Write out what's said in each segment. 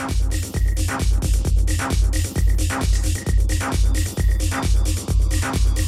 Thank you.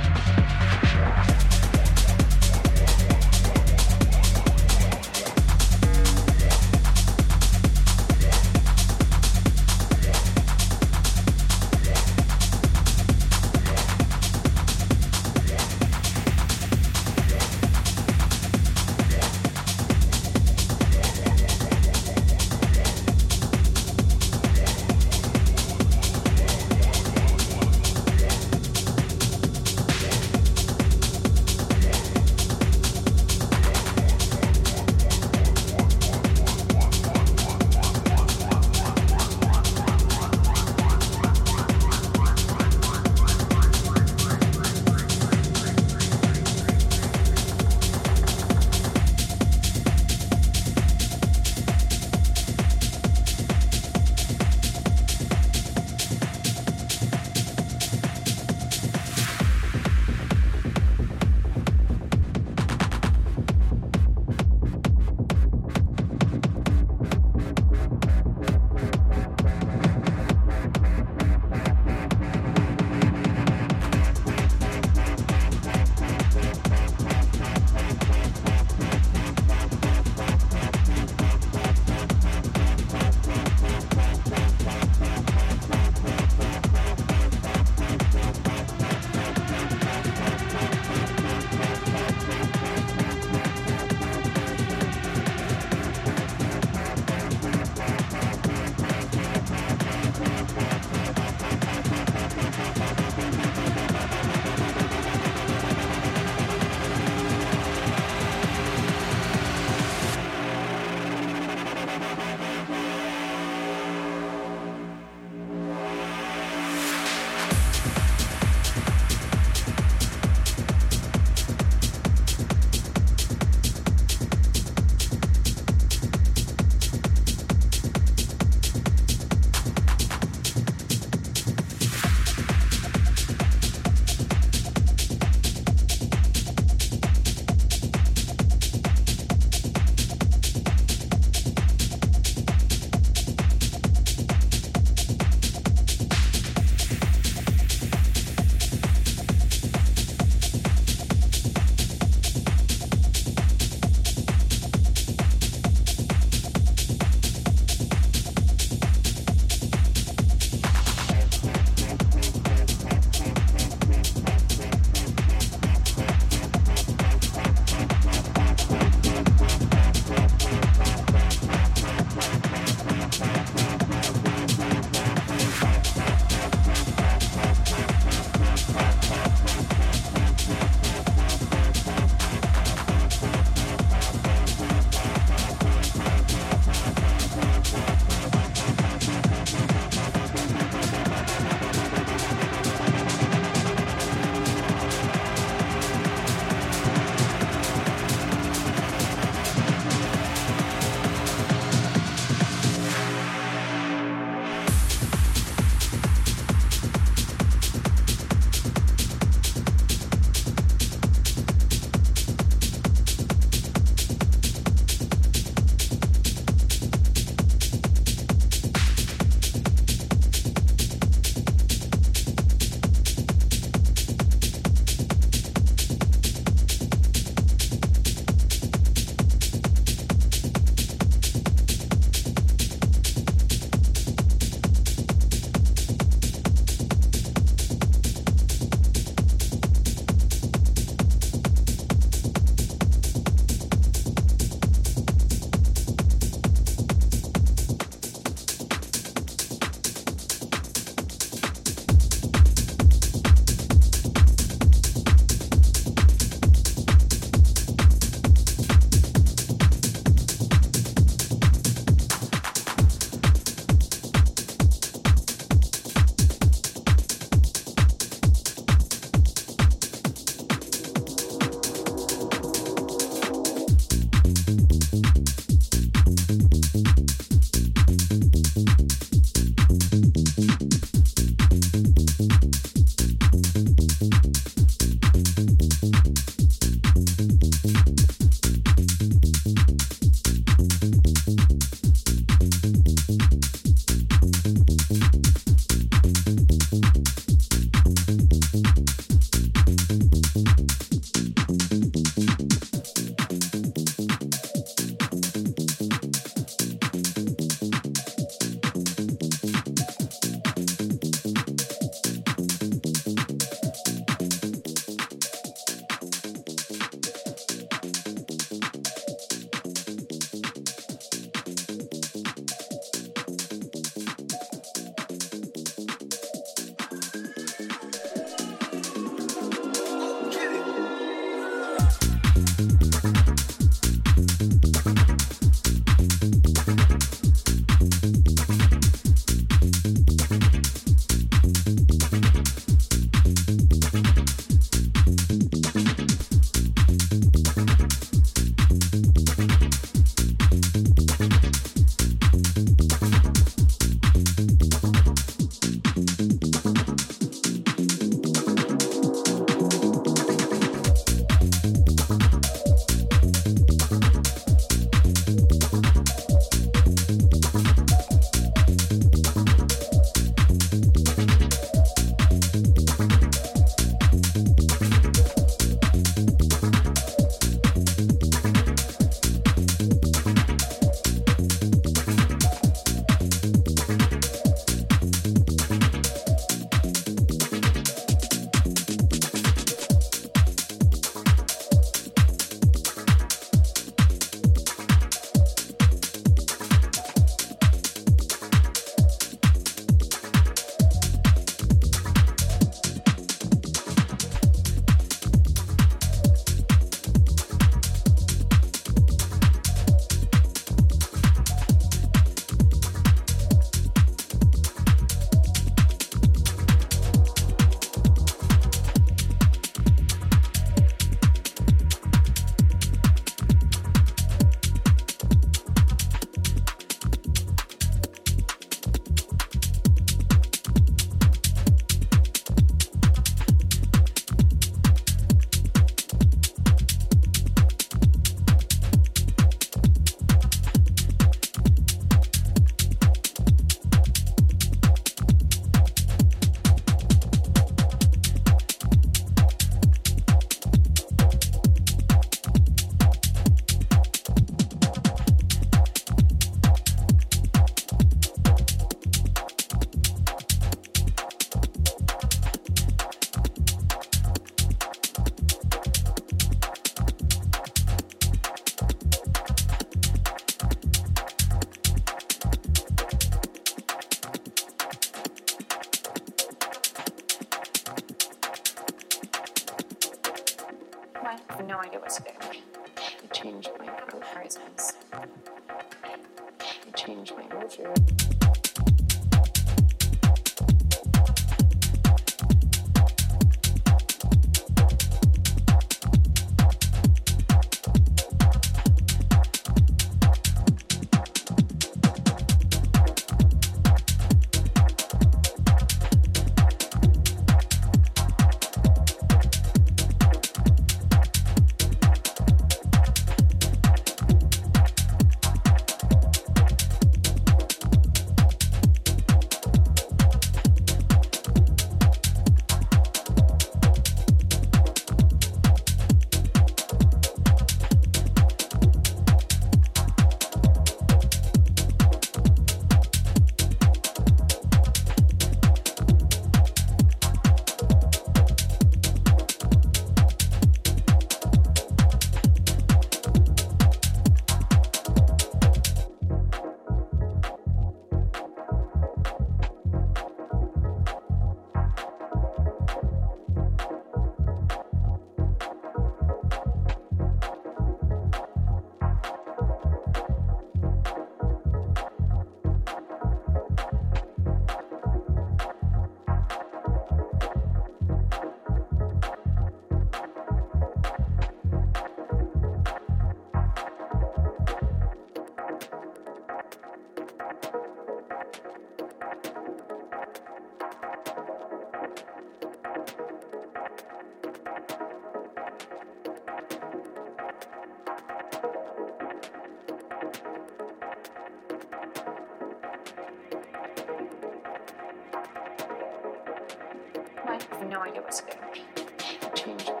no idea what to do.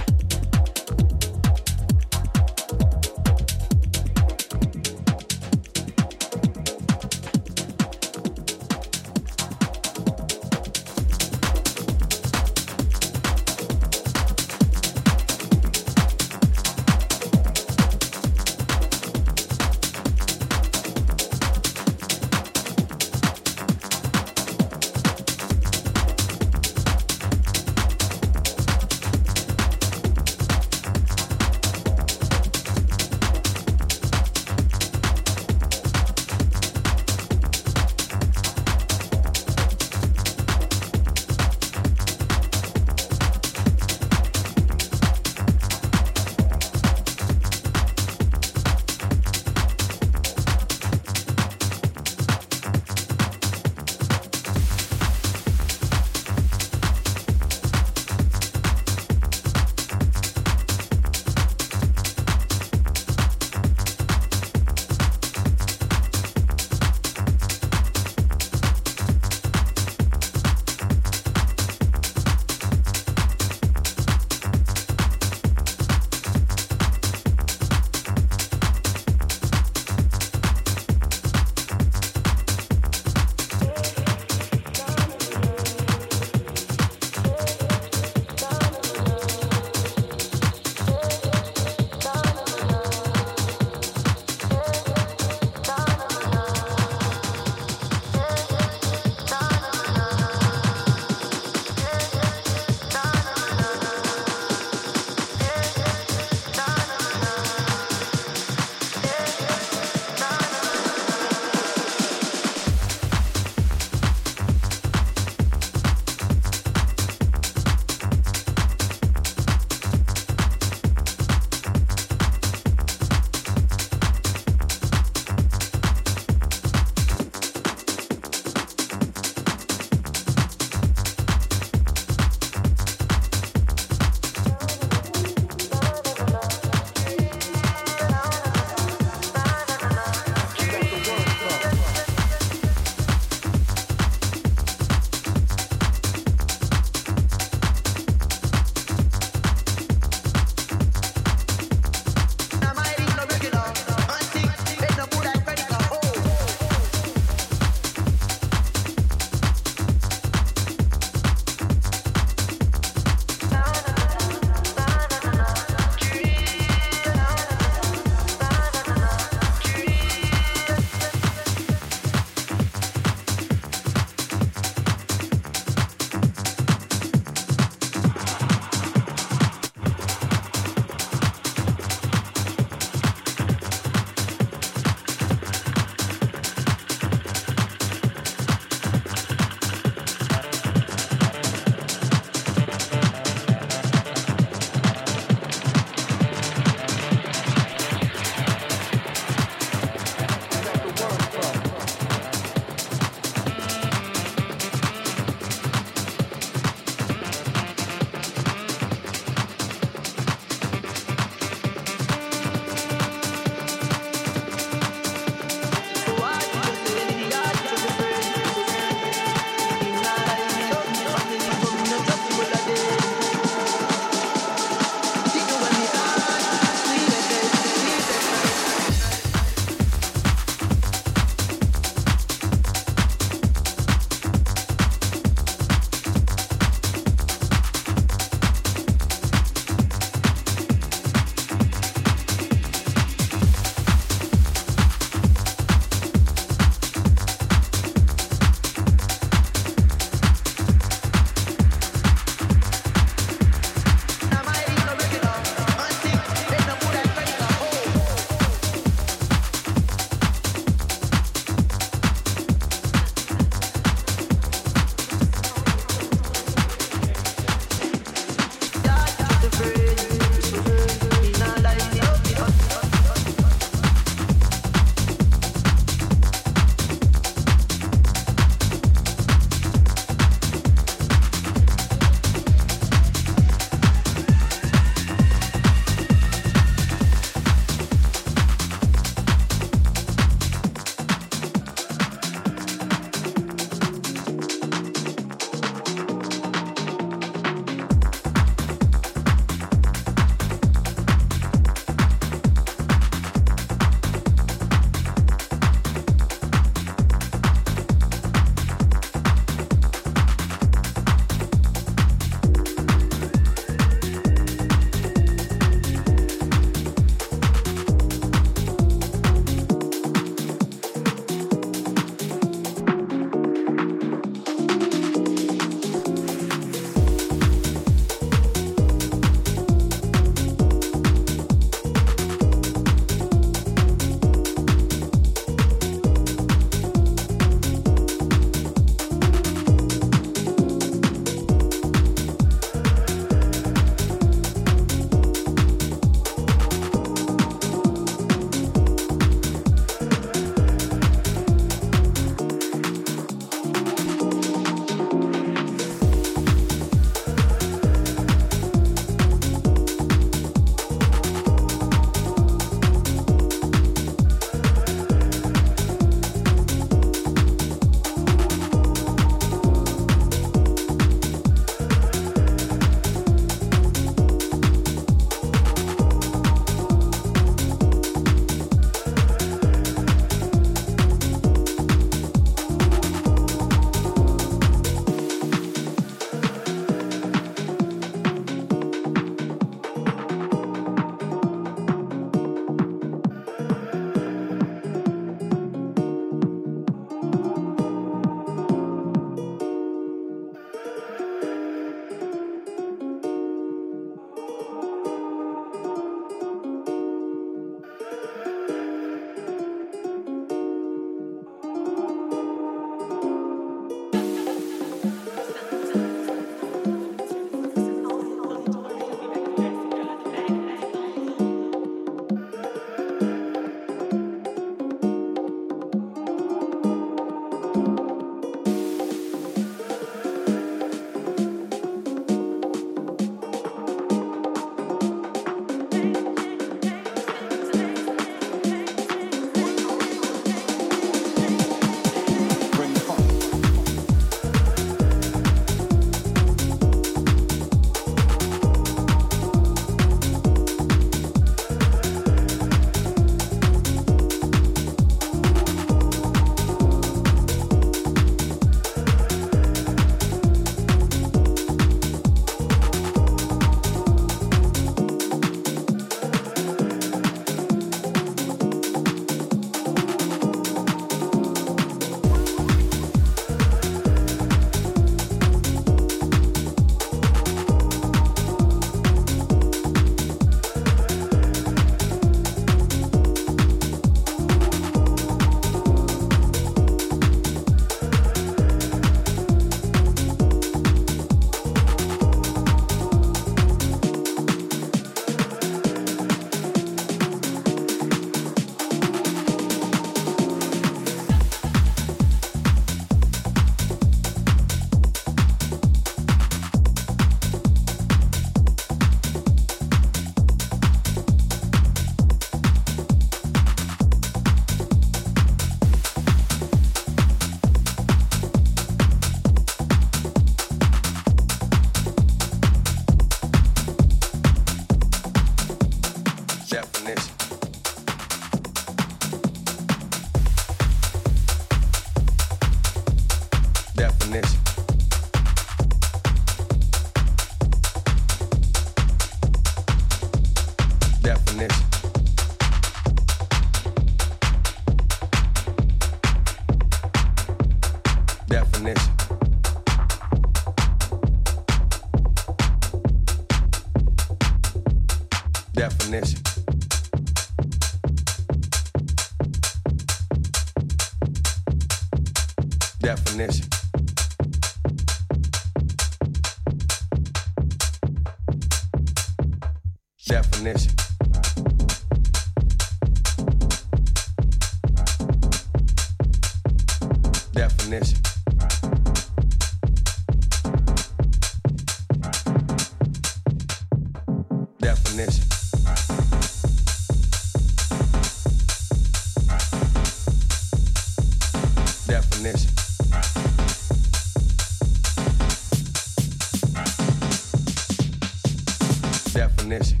Definition.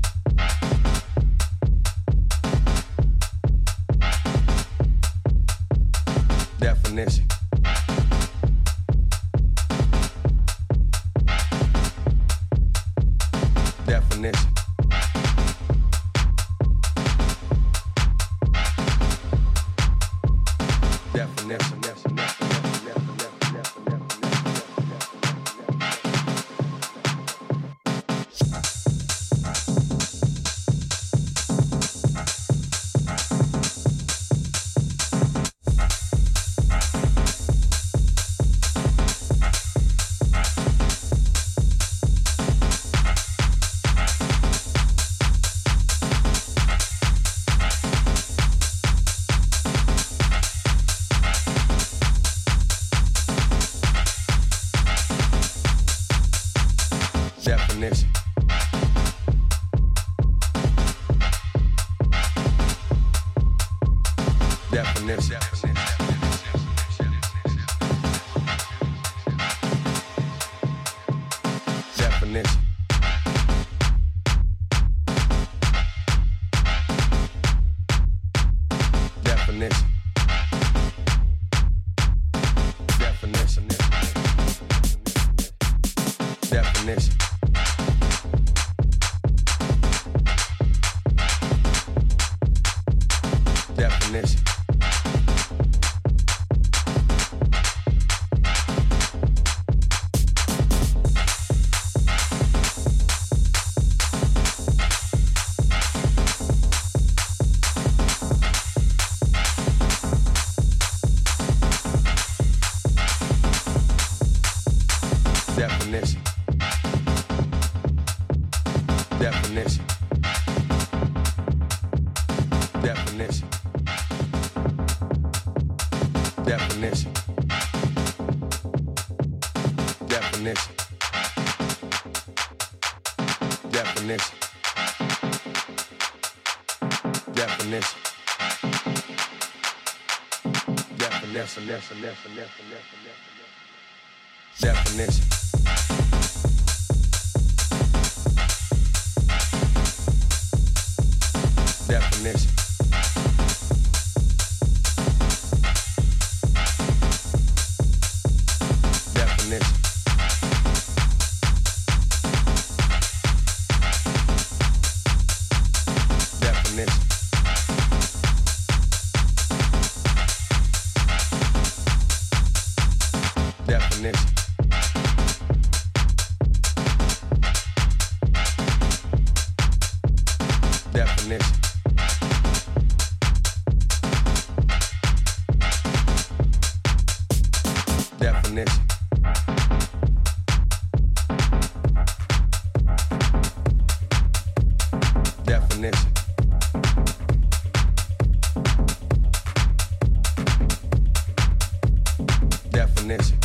left, left, left. Definition.